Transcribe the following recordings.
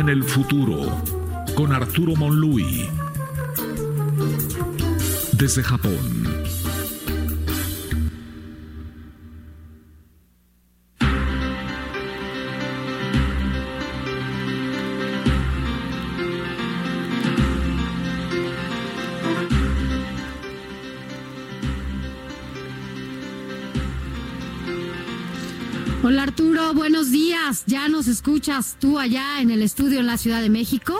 En el futuro con Arturo Monlui. Desde Japón. Hola Arturo, buenos días. ¿Ya nos escuchas tú allá en el estudio en la Ciudad de México?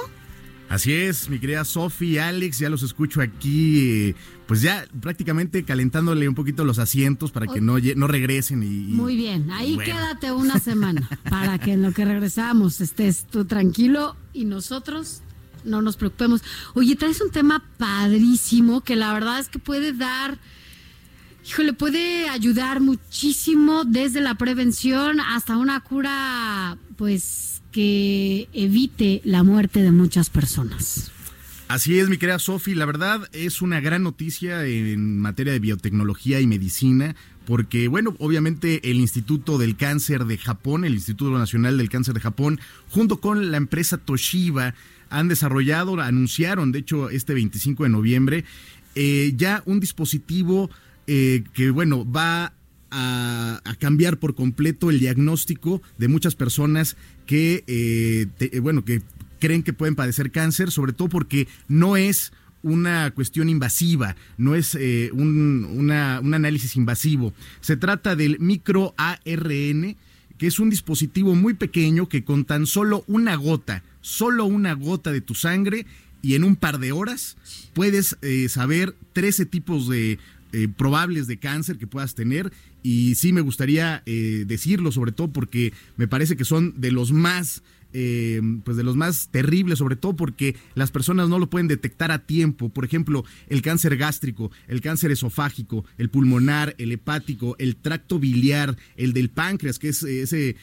Así es, mi querida Sofi y Alex, ya los escucho aquí, eh, pues ya prácticamente calentándole un poquito los asientos para que no, no regresen. Y, Muy bien, ahí quédate una semana para que en lo que regresamos estés tú tranquilo y nosotros no nos preocupemos. Oye, traes un tema padrísimo que la verdad es que puede dar Híjole, puede ayudar muchísimo desde la prevención hasta una cura, pues, que evite la muerte de muchas personas. Así es, mi querida Sofi. La verdad es una gran noticia en materia de biotecnología y medicina, porque, bueno, obviamente el Instituto del Cáncer de Japón, el Instituto Nacional del Cáncer de Japón, junto con la empresa Toshiba, han desarrollado, anunciaron, de hecho, este 25 de noviembre, eh, ya un dispositivo eh, que bueno, va a, cambiar por completo el diagnóstico de muchas personas que, eh, eh, bueno, que creen que pueden padecer cáncer, sobre todo porque no es una cuestión invasiva, no es un, un análisis invasivo. Se trata del micro ARN, que es un dispositivo muy pequeño que con tan solo una gota, solo una gota de tu sangre, y en un par de horas puedes saber 13 tipos de eh, probables de cáncer que puedas tener y sí me gustaría eh, decirlo sobre todo porque me parece que son de los más eh, pues de los más terribles, sobre todo porque las personas no lo pueden detectar a tiempo. Por ejemplo, el cáncer gástrico, el cáncer esofágico, el pulmonar, el hepático, el tracto biliar, el del páncreas, que es ese,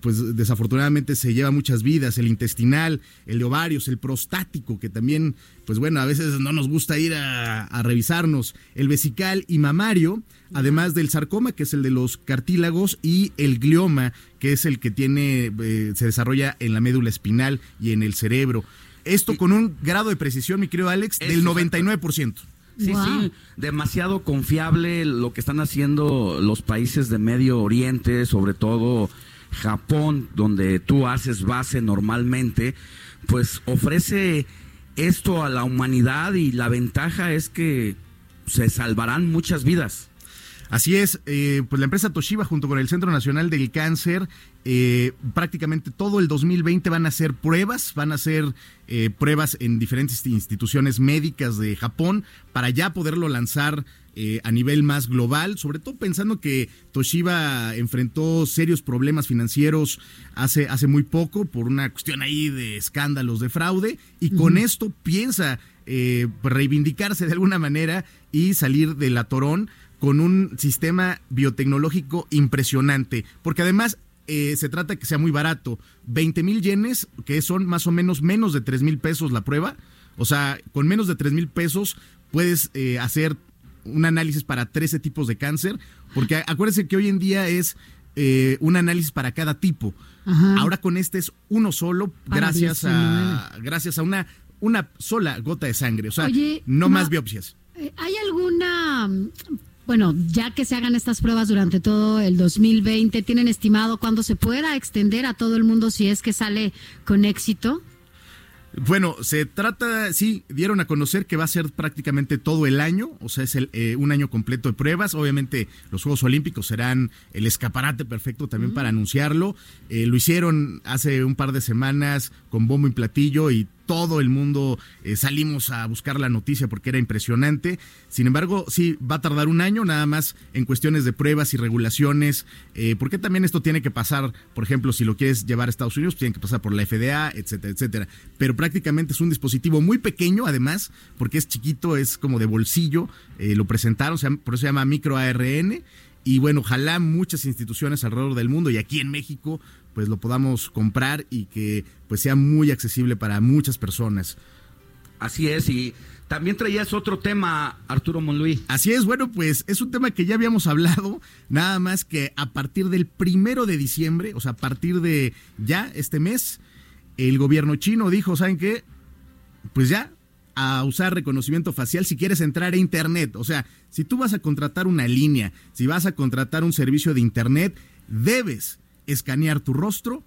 pues desafortunadamente se lleva muchas vidas, el intestinal, el de ovarios, el prostático, que también pues bueno, a veces no nos gusta ir a, revisarnos el vesical y mamario, además del sarcoma, que es el de los cartílagos, y el glioma, que es el que tiene, eh, se desarrolla en la médula espinal y en el cerebro. Esto con un grado de precisión, mi querido Alex, del 99%. Sí, sí, demasiado confiable lo que están haciendo los países de Medio Oriente, sobre todo Japón, donde tú haces base normalmente, pues ofrece esto a la humanidad y la ventaja es que se salvarán muchas vidas. Así es, eh, pues la empresa Toshiba junto con el Centro Nacional del Cáncer, eh, prácticamente todo el 2020 van a hacer pruebas, van a hacer eh, pruebas en diferentes instituciones médicas de Japón para ya poderlo lanzar a nivel más global, sobre todo pensando que Toshiba enfrentó serios problemas financieros hace, hace muy poco por una cuestión ahí de escándalos de fraude y con esto piensa pues, reivindicarse de alguna manera y salir del atorón con un sistema biotecnológico impresionante, porque además eh, se trata de que sea muy barato. 20 mil yenes, que son más o menos menos de 3 mil pesos la prueba. O sea, con menos de 3 mil pesos puedes eh, hacer un análisis para 13 tipos de cáncer, porque acuérdense que hoy en día es eh, un análisis para cada tipo. Ahora con este es uno solo, gracias a, gracias a una, una sola gota de sangre. O sea, no más biopsias. ¿Hay alguna bueno, ya que se hagan estas pruebas durante todo el 2020, ¿tienen estimado cuándo se pueda extender a todo el mundo si es que sale con éxito? Bueno, se trata, sí, dieron a conocer que va a ser prácticamente todo el año, o sea, es el, eh, un año completo de pruebas. Obviamente los Juegos Olímpicos serán el escaparate perfecto también para anunciarlo. Eh, lo hicieron hace un par de semanas con bombo y platillo y todo el mundo eh, salimos a buscar la noticia porque era impresionante. Sin embargo, sí, va a tardar un año nada más en cuestiones de pruebas y regulaciones, eh, porque también esto tiene que pasar, por ejemplo, si lo quieres llevar a Estados Unidos, tiene que pasar por la FDA, etcétera, etcétera. Pero prácticamente es un dispositivo muy pequeño, además, porque es chiquito, es como de bolsillo, eh, lo presentaron, por eso se llama micro ARN. Y bueno, ojalá muchas instituciones alrededor del mundo y aquí en México pues lo podamos comprar y que pues sea muy accesible para muchas personas. Así es, y también traías otro tema, Arturo Monluí. Así es, bueno, pues es un tema que ya habíamos hablado, nada más que a partir del primero de diciembre, o sea, a partir de ya este mes, el gobierno chino dijo, ¿saben qué? Pues ya, a usar reconocimiento facial si quieres entrar a Internet. O sea, si tú vas a contratar una línea, si vas a contratar un servicio de Internet, debes escanear tu rostro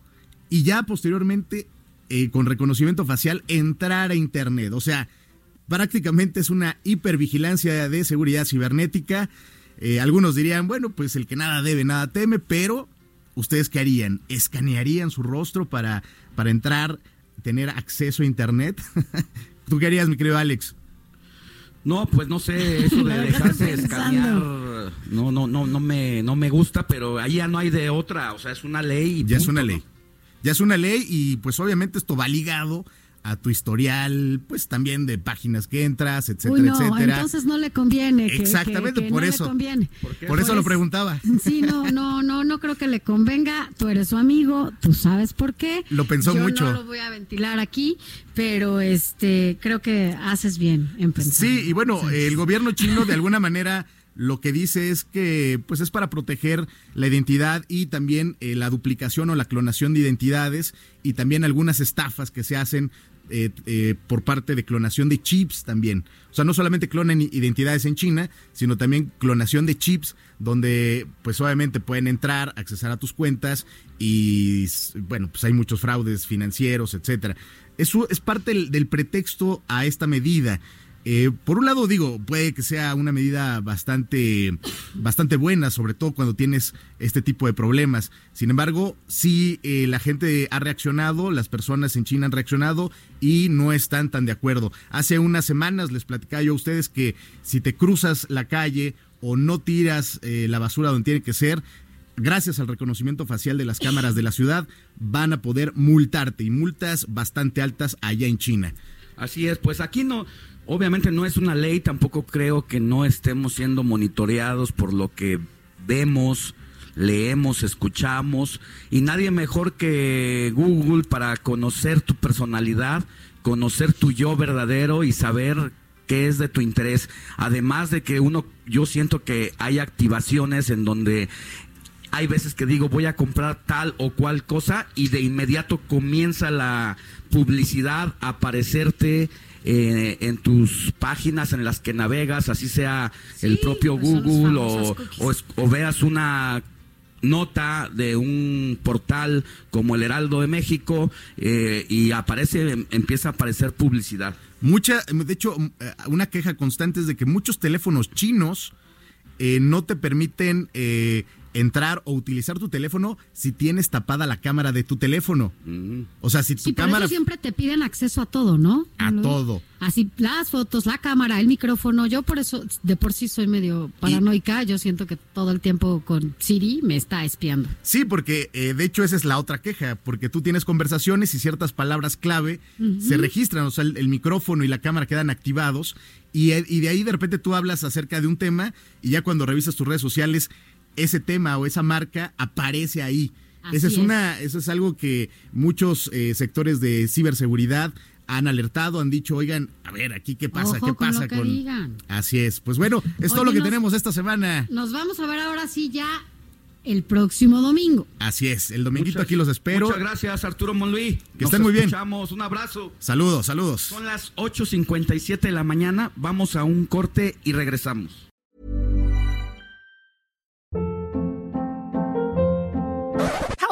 y ya posteriormente eh, con reconocimiento facial entrar a Internet. O sea, prácticamente es una hipervigilancia de seguridad cibernética. Eh, algunos dirían, bueno, pues el que nada debe, nada teme, pero ¿ustedes qué harían? ¿Escanearían su rostro para, para entrar, tener acceso a Internet? ¿Tú qué harías, mi querido Alex? No, pues no sé, eso de dejarse escanear, no, no, no, no me, no me gusta, pero ahí ya no hay de otra, o sea, es una ley. ya es una ley. Ya es una ley y pues obviamente esto va ligado a tu historial, pues también de páginas que entras, etcétera, no, etcétera. Entonces no le conviene. Exactamente, por eso. conviene. ¿Por, eso lo preguntaba. Sí, no, no, no, no creo que le convenga. Tú eres su amigo, tú sabes por qué. Lo pensó Yo mucho. No lo voy a ventilar aquí, pero este, creo que haces bien en pensar. Sí, y bueno, el gobierno chino de alguna manera lo que dice es que pues es para proteger la identidad y también eh, la duplicación o la clonación de identidades y también algunas estafas que se hacen eh, eh, por parte de clonación de chips también. O sea, no solamente clonan identidades en China, sino también clonación de chips, donde pues obviamente pueden entrar, accesar a tus cuentas y bueno, pues hay muchos fraudes financieros, etcétera. Eso es parte del pretexto a esta medida. Eh, por un lado digo, puede que sea una medida bastante, bastante buena, sobre todo cuando tienes este tipo de problemas. Sin embargo, sí eh, la gente ha reaccionado, las personas en China han reaccionado y no están tan de acuerdo. Hace unas semanas les platicaba yo a ustedes que si te cruzas la calle o no tiras eh, la basura donde tiene que ser, gracias al reconocimiento facial de las cámaras de la ciudad, van a poder multarte y multas bastante altas allá en China. Así es, pues aquí no, Obviamente no es una ley, tampoco creo que no estemos siendo monitoreados por lo que vemos, leemos, escuchamos, y nadie mejor que Google para conocer tu personalidad, conocer tu yo verdadero y saber qué es de tu interés. Además de que uno, yo siento que hay activaciones en donde hay veces que digo voy a comprar tal o cual cosa y de inmediato comienza la publicidad a aparecerte eh, en tus páginas en las que navegas, así sea el propio pues Google o, o, veas una nota de un portal como el Heraldo de México eh, y aparece, empieza a aparecer publicidad. Mucha, de hecho, eh, una queja constante es de que muchos teléfonos chinos no te permiten entrar o utilizar tu teléfono si tienes tapada la cámara de tu teléfono. Mm. O sea, si tu sí, cámara. Eso siempre te piden acceso a todo, ¿no? A todo. Así, las fotos, la cámara, el micrófono. Yo por eso, de por sí soy medio paranoica. Yo siento que todo el tiempo con Siri me está espiando. Sí, porque eh, de hecho esa es la otra queja, porque tú tienes conversaciones y ciertas palabras clave se registran, o sea, el, micrófono y la cámara quedan activados. Y, y de ahí de repente tú hablas acerca de un tema y ya cuando revisas tus redes sociales ese tema o esa marca aparece ahí. Esa es, una, eso es algo que muchos eh, sectores de ciberseguridad han alertado, han dicho, oigan, a ver, aquí qué pasa, qué pasa con. Así es. Pues bueno, es todo lo que tenemos esta semana. Nos vamos a ver ahora sí ya el próximo domingo. Así es, el dominguito aquí los espero. Muchas gracias, Arturo Monluí. Que estén muy bien. Un abrazo. Saludos, saludos. Son las 8.57 de la mañana. Vamos a un corte y regresamos.